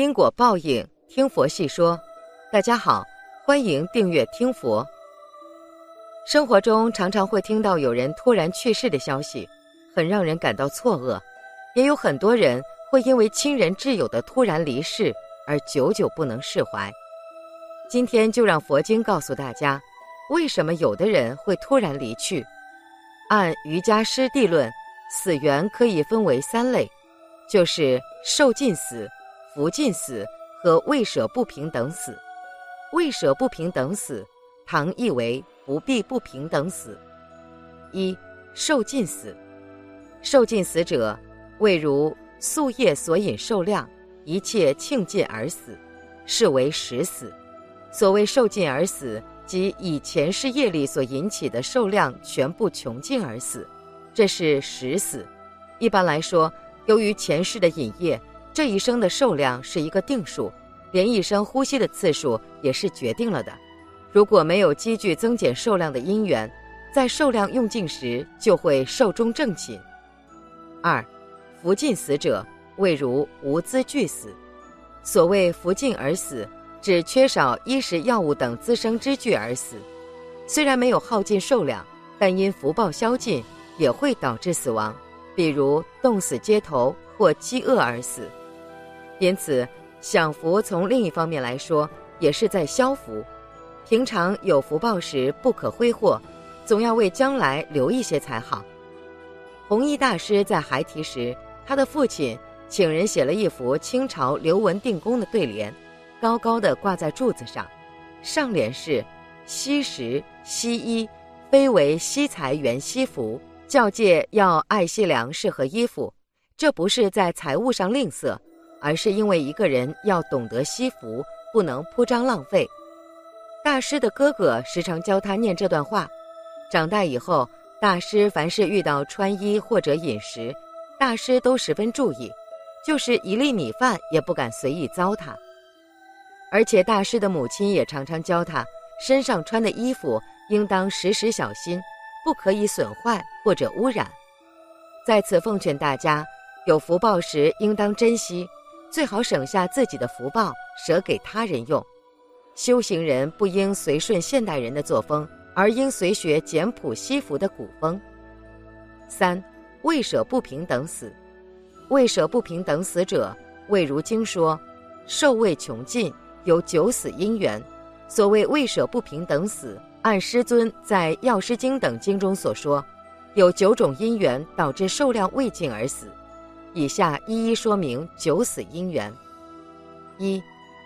因果报应，听佛细说。大家好，欢迎订阅听佛。生活中常常会听到有人突然去世的消息，很让人感到错愕。也有很多人会因为亲人挚友的突然离世而久久不能释怀。今天就让佛经告诉大家，为什么有的人会突然离去。按瑜伽师地论，死缘可以分为三类，就是受尽死。福尽死和未舍不平等死，未舍不平等死，唐译为不必不平等死。一受尽死，受尽死者，谓如宿业所引受量，一切庆尽而死，是为实死。所谓受尽而死，即以前世业力所引起的受量全部穷尽而死，这是实死。一般来说，由于前世的引业。这一生的寿量是一个定数，连一生呼吸的次数也是决定了的。如果没有积聚增减寿量的因缘，在寿量用尽时就会寿终正寝。二，福尽死者，谓如无资俱死。所谓福尽而死，指缺少衣食药物等滋生之具而死。虽然没有耗尽寿量，但因福报消尽，也会导致死亡，比如冻死街头或饥饿而死。因此，享福从另一方面来说，也是在消福。平常有福报时不可挥霍，总要为将来留一些才好。弘一大师在孩提时，他的父亲请人写了一幅清朝刘文定公的对联，高高的挂在柱子上，上联是“惜食惜衣，非为惜财原惜福”，教诫要爱惜粮食和衣服，这不是在财物上吝啬。而是因为一个人要懂得惜福，不能铺张浪费。大师的哥哥时常教他念这段话。长大以后，大师凡是遇到穿衣或者饮食，大师都十分注意，就是一粒米饭也不敢随意糟蹋。而且大师的母亲也常常教他，身上穿的衣服应当时时小心，不可以损坏或者污染。在此奉劝大家，有福报时应当珍惜。最好省下自己的福报，舍给他人用。修行人不应随顺现代人的作风，而应随学简朴惜福的古风。三未舍不平等死，未舍不平等死者，谓如经说，寿未穷尽，有九死因缘。所谓未舍不平等死，按师尊在药师经等经中所说，有九种因缘导致寿量未尽而死。以下一一说明九死因缘：一、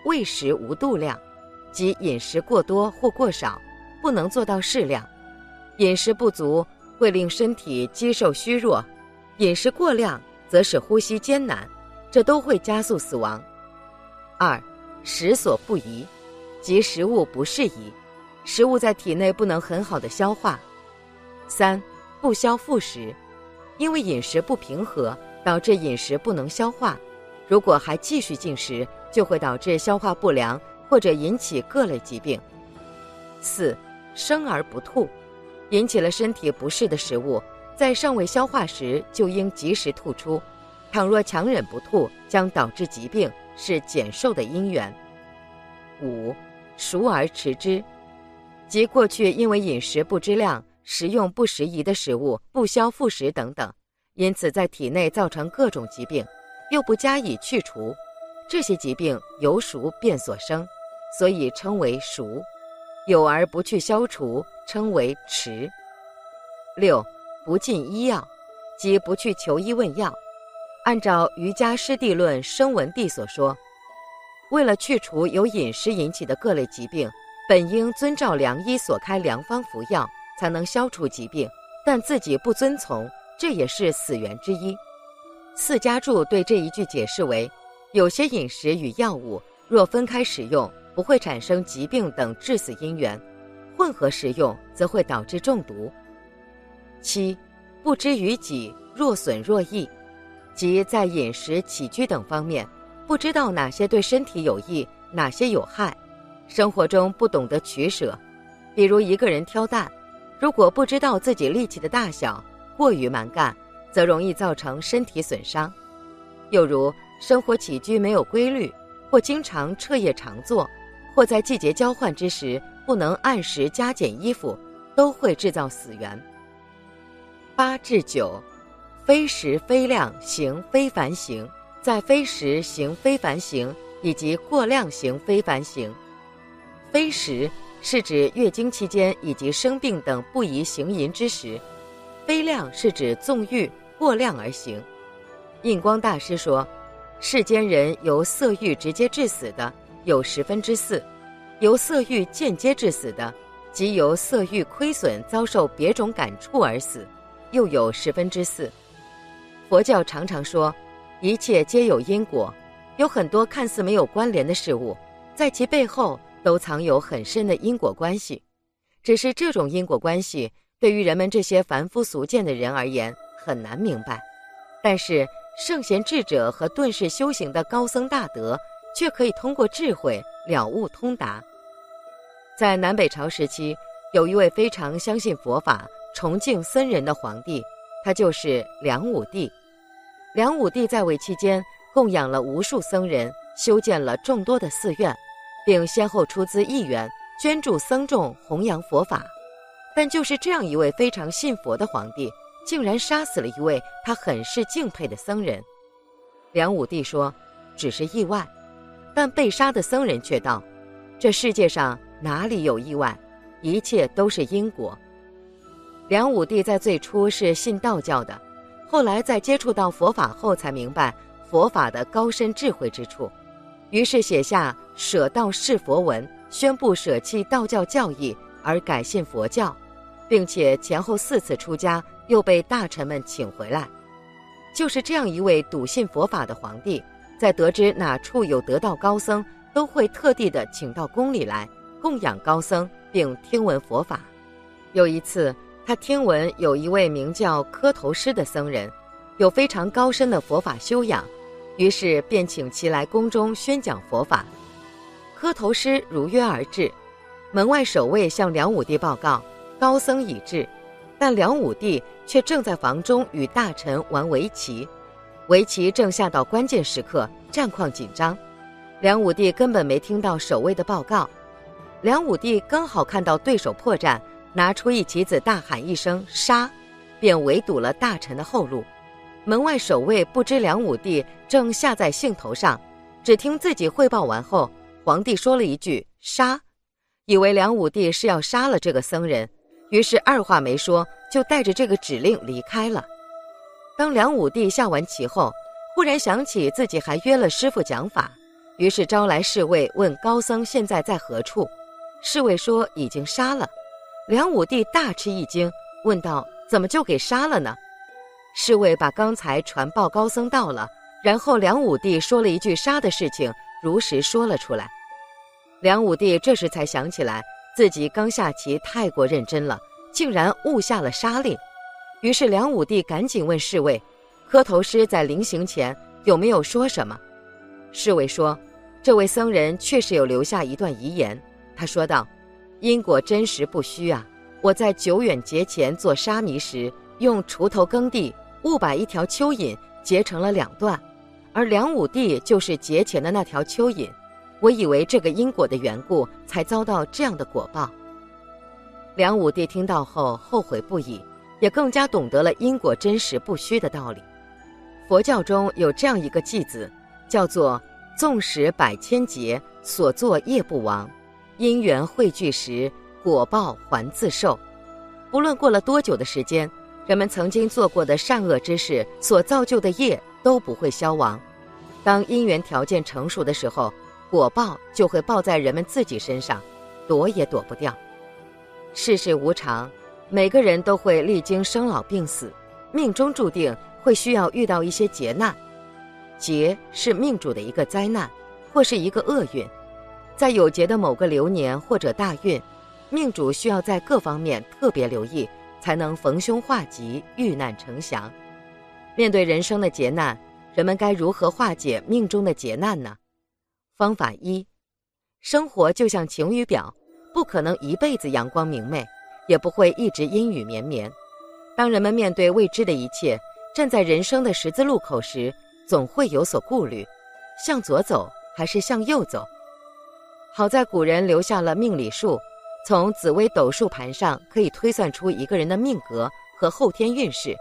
喂食无度量，即饮食过多或过少，不能做到适量；饮食不足会令身体肌瘦虚弱；饮食过量则使呼吸艰难，这都会加速死亡。二、食所不宜，即食物不适宜，食物在体内不能很好的消化。三、不消复食，因为饮食不平和。导致饮食不能消化，如果还继续进食，就会导致消化不良或者引起各类疾病。四，生而不吐，引起了身体不适的食物，在尚未消化时就应及时吐出。倘若强忍不吐，将导致疾病，是减寿的因缘。五，熟而持之，即过去因为饮食不知量、食用不适宜的食物、不消复食等等。因此，在体内造成各种疾病，又不加以去除，这些疾病由熟变所生，所以称为熟；有而不去消除，称为迟。六，不进医药，即不去求医问药。按照瑜伽师地论声闻地所说，为了去除由饮食引起的各类疾病，本应遵照良医所开良方服药，才能消除疾病，但自己不遵从。这也是死源之一。四家注对这一句解释为：有些饮食与药物若分开使用，不会产生疾病等致死因缘；混合食用则会导致中毒。七，不知于己，若损若益，即在饮食起居等方面，不知道哪些对身体有益，哪些有害，生活中不懂得取舍。比如一个人挑担，如果不知道自己力气的大小。过于蛮干，则容易造成身体损伤；又如生活起居没有规律，或经常彻夜长坐，或在季节交换之时不能按时加减衣服，都会制造死源。八至九，非时非量行非凡行，在非时行非凡行，以及过量行非凡行。非时是指月经期间以及生病等不宜行淫之时，非量是指纵欲过量而行。印光大师说。世间人由色欲直接致死的有十分之四，由色欲间接致死的，即由色欲亏损遭受别种感触而死，又有十分之四。佛教常常说，一切皆有因果，有很多看似没有关联的事物，在其背后都藏有很深的因果关系。只是这种因果关系对于人们这些凡夫俗见的人而言很难明白，但是。圣贤智者和顿世修行的高僧大德，却可以通过智慧了悟通达。在南北朝时期，有一位非常相信佛法、崇敬僧人的皇帝，他就是梁武帝。梁武帝在位期间，供养了无数僧人，修建了众多的寺院，并先后出资亿元捐助僧众，弘扬佛法。但就是这样一位非常信佛的皇帝。竟然杀死了一位他很是敬佩的僧人。梁武帝说：“只是意外。”但被杀的僧人却道：“这世界上哪里有意外？一切都是因果。”梁武帝在最初是信道教的，后来在接触到佛法后，才明白佛法的高深智慧之处，于是写下《舍道是佛文》，宣布舍弃道教教义而改信佛教，并且前后四次出家。又被大臣们请回来，就是这样一位笃信佛法的皇帝，在得知哪处有得道高僧，都会特地的请到宫里来供养高僧，并听闻佛法。有一次，他听闻有一位名叫磕头师的僧人，有非常高深的佛法修养，于是便请其来宫中宣讲佛法。磕头师如约而至，门外守卫向梁武帝报告，高僧已至。但梁武帝却正在房中与大臣玩围棋，围棋正下到关键时刻，战况紧张。梁武帝根本没听到守卫的报告。梁武帝刚好看到对手破绽，拿出一棋子，大喊一声“杀”，便围堵了大臣的后路。门外守卫不知梁武帝正下在兴头上，只听自己汇报完后，皇帝说了一句“杀”，以为梁武帝是要杀了这个僧人。于是二话没说，就带着这个指令离开了。当梁武帝下完棋后，忽然想起自己还约了师傅讲法，于是招来侍卫问高僧现在在何处。侍卫说已经杀了。梁武帝大吃一惊，问道：“怎么就给杀了呢？”侍卫把刚才传报高僧到了，然后梁武帝说了一句杀的事情，如实说了出来。梁武帝这时才想起来。自己刚下棋太过认真了，竟然误下了杀令。于是梁武帝赶紧问侍卫：“磕头师在临行前有没有说什么？”侍卫说：“这位僧人确实有留下一段遗言。他说道：‘因果真实不虚啊！我在久远节前做沙弥时，用锄头耕地，误把一条蚯蚓截成了两段，而梁武帝就是节前的那条蚯蚓。’”我以为这个因果的缘故，才遭到这样的果报。梁武帝听到后后悔不已，也更加懂得了因果真实不虚的道理。佛教中有这样一个偈子，叫做“纵使百千劫，所作业不亡；因缘汇聚时，果报还自受。”不论过了多久的时间，人们曾经做过的善恶之事所造就的业都不会消亡。当因缘条件成熟的时候，果报就会报在人们自己身上，躲也躲不掉。世事无常，每个人都会历经生老病死，命中注定会需要遇到一些劫难。劫是命主的一个灾难，或是一个厄运。在有劫的某个流年或者大运，命主需要在各方面特别留意，才能逢凶化吉，遇难成祥。面对人生的劫难，人们该如何化解命中的劫难呢？方法一，生活就像晴雨表，不可能一辈子阳光明媚，也不会一直阴雨绵绵。当人们面对未知的一切，站在人生的十字路口时，总会有所顾虑，向左走还是向右走？好在古人留下了命理术，从紫微斗数盘上可以推算出一个人的命格和后天运势，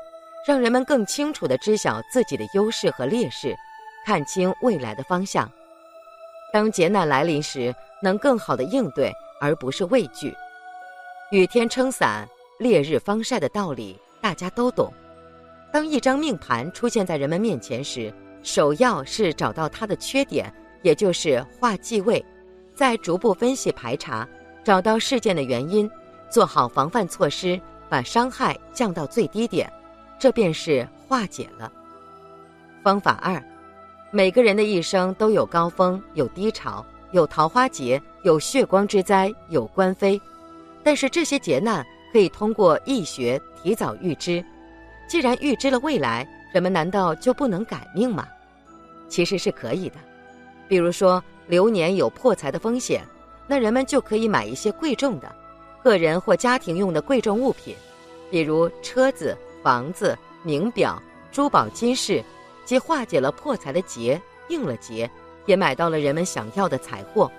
让人们更清楚地知晓自己的优势和劣势，看清未来的方向。当劫难来临时，能更好地应对，而不是畏惧。雨天撑伞，烈日方晒的道理大家都懂。当一张命盘出现在人们面前时，首要是找到它的缺点，也就是化忌位，再逐步分析排查，找到事件的原因，做好防范措施，把伤害降到最低点，这便是化解了。方法二，每个人的一生都有高峰，有低潮，有桃花劫，有血光之灾，有官非，但是这些劫难可以通过易学提早预知。既然预知了未来，人们难道就不能改命吗？其实是可以的。比如说流年有破财的风险，那人们就可以买一些贵重的，个人或家庭用的贵重物品，比如车子、房子、名表、珠宝、金饰，既化解了破财的劫，应了劫，也买到了人们想要的财货。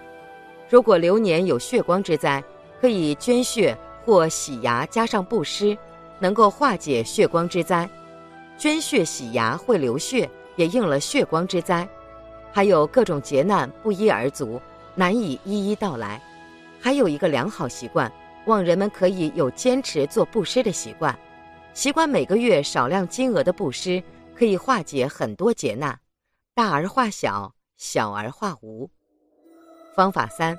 如果流年有血光之灾，可以捐血或洗牙，加上布施。能够化解血光之灾，捐血洗牙会流血，也应了血光之灾。还有各种劫难不一而足，难以一一道来。还有一个良好习惯，望人们可以有坚持做布施的习惯，习惯每个月少量金额的布施，可以化解很多劫难，大而化小，小而化无。方法三，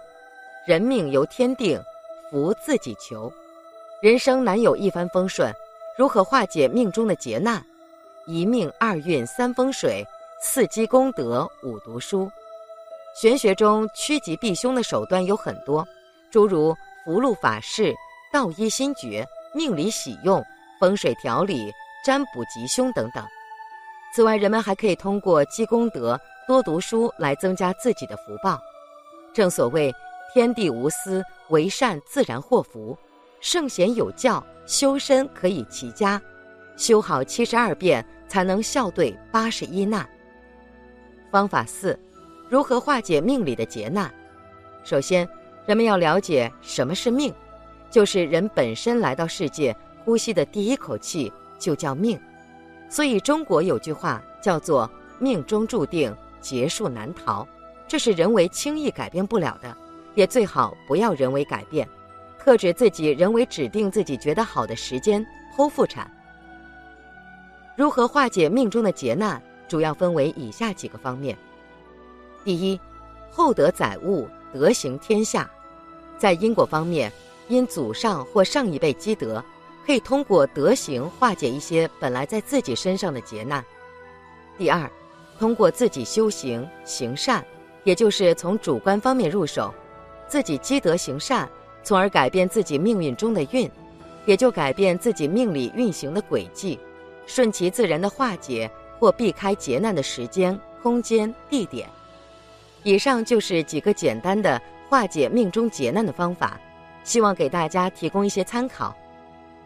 人命由天定，福自己求。人生难有一帆风顺，如何化解命中的劫难？一命二运三风水，四积功德五读书。玄学中趋吉避凶的手段有很多，诸如福禄法事、道医心诀、命理喜用、风水调理、占卜吉凶等等。此外，人们还可以通过积功德、多读书来增加自己的福报。正所谓天地无私，为善自然祸福。圣贤有教，修身可以齐家，修好七十二变，才能笑对八十一难。方法四，如何化解命里的劫难？首先，人们要了解什么是命，就是人本身来到世界呼吸的第一口气就叫命。所以中国有句话叫做“命中注定，劫数难逃”，这是人为轻易改变不了的，也最好不要人为改变。特指自己人为指定自己觉得好的时间剖腹产。如何化解命中的劫难，主要分为以下几个方面：第一，厚德载物，德行天下。在因果方面，因祖上或上一辈积德，可以通过德行化解一些本来在自己身上的劫难。第二，通过自己修行行善，也就是从主观方面入手，自己积德行善。从而改变自己命运中的运，也就改变自己命里运行的轨迹，顺其自然的化解或避开劫难的时间、空间、地点。以上就是几个简单的化解命中劫难的方法，希望给大家提供一些参考。